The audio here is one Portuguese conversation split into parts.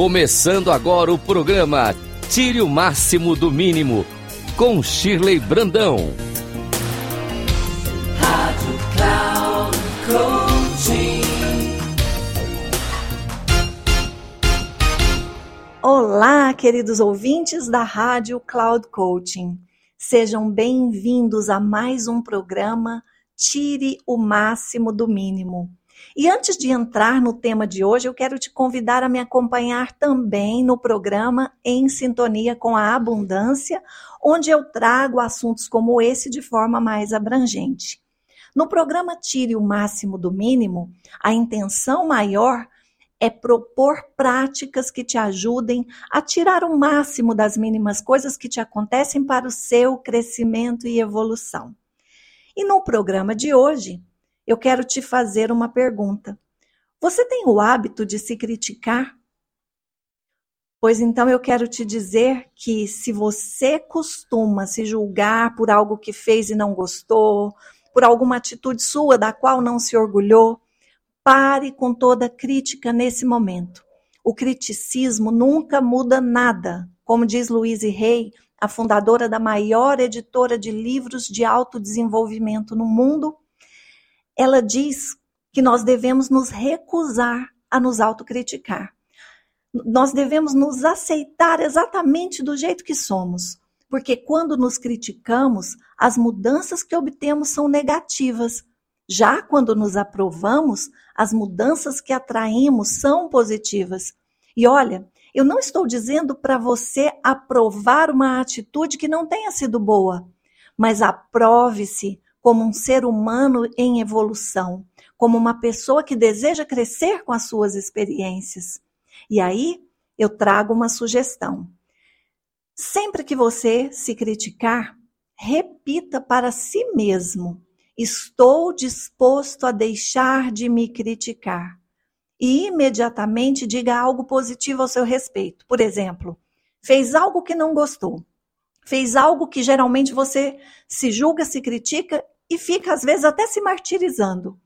Começando agora o programa Tire o Máximo do Mínimo, com Shirley Brandão. Rádio Cloud Coaching. Olá, queridos ouvintes da Rádio Cloud Coaching. Sejam bem-vindos a mais um programa Tire o Máximo do Mínimo. E antes de entrar no tema de hoje, eu quero te convidar a me acompanhar também no programa Em Sintonia com a Abundância, onde eu trago assuntos como esse de forma mais abrangente. No programa Tire o Máximo do Mínimo, a intenção maior é propor práticas que te ajudem a tirar o máximo das mínimas coisas que te acontecem para o seu crescimento e evolução. E no programa de hoje, eu quero te fazer uma pergunta. Você tem o hábito de se criticar? Pois então eu quero te dizer que se você costuma se julgar por algo que fez e não gostou, por alguma atitude sua da qual não se orgulhou, pare com toda crítica nesse momento. O criticismo nunca muda nada. Como diz Louise Hay, a fundadora da maior editora de livros de autodesenvolvimento no mundo, ela diz que nós devemos nos recusar a nos autocriticar. Nós devemos nos aceitar exatamente do jeito que somos, porque quando nos criticamos, as mudanças que obtemos são negativas. Já quando nos aprovamos, as mudanças que atraímos são positivas. E olha, eu não estou dizendo para você aprovar uma atitude que não tenha sido boa, mas aprove-se como um ser humano em evolução, como uma pessoa que deseja crescer com as suas experiências. E aí eu trago uma sugestão. Sempre que você se criticar, repita para si mesmo: Estou disposto a deixar de me criticar. E imediatamente diga algo positivo ao seu respeito. Por exemplo, fez algo que não gostou fez algo que geralmente você se julga, se critica e fica às vezes até se martirizando.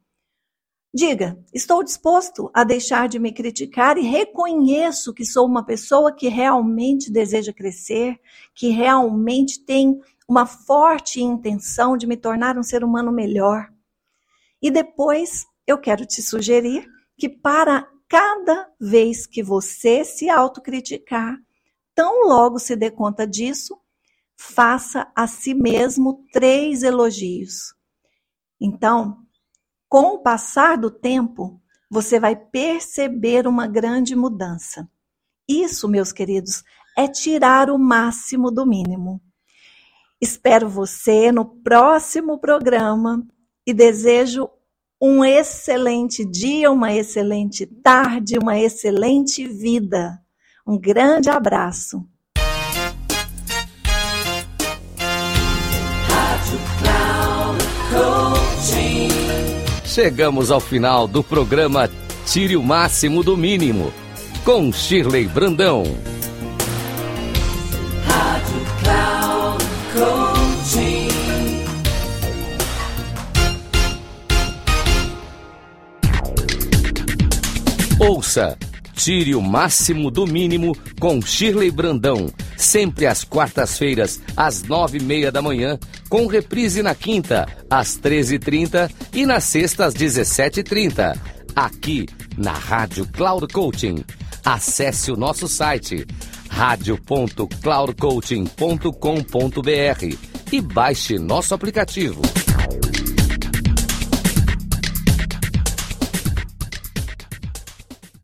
Diga, estou disposto a deixar de me criticar e reconheço que sou uma pessoa que realmente deseja crescer, que realmente tem uma forte intenção de me tornar um ser humano melhor. E depois eu quero te sugerir que para cada vez que você se autocriticar, tão logo se dê conta disso, faça a si mesmo três elogios. Então, com o passar do tempo, você vai perceber uma grande mudança. Isso, meus queridos, é tirar o máximo do mínimo. Espero você no próximo programa e desejo um excelente dia, uma excelente tarde, uma excelente vida. Um grande abraço. Chegamos ao final do programa Tire o Máximo do Mínimo, com Shirley Brandão. Rádio Cloud Coaching. Ouça Tire o máximo do mínimo com Shirley Brandão, sempre às quartas-feiras, às nove e meia da manhã, com reprise na quinta, às treze e trinta e na sexta, às dezessete e trinta. Aqui na Rádio Cloud Coaching. Acesse o nosso site radio.cloudcoaching.com.br e baixe nosso aplicativo.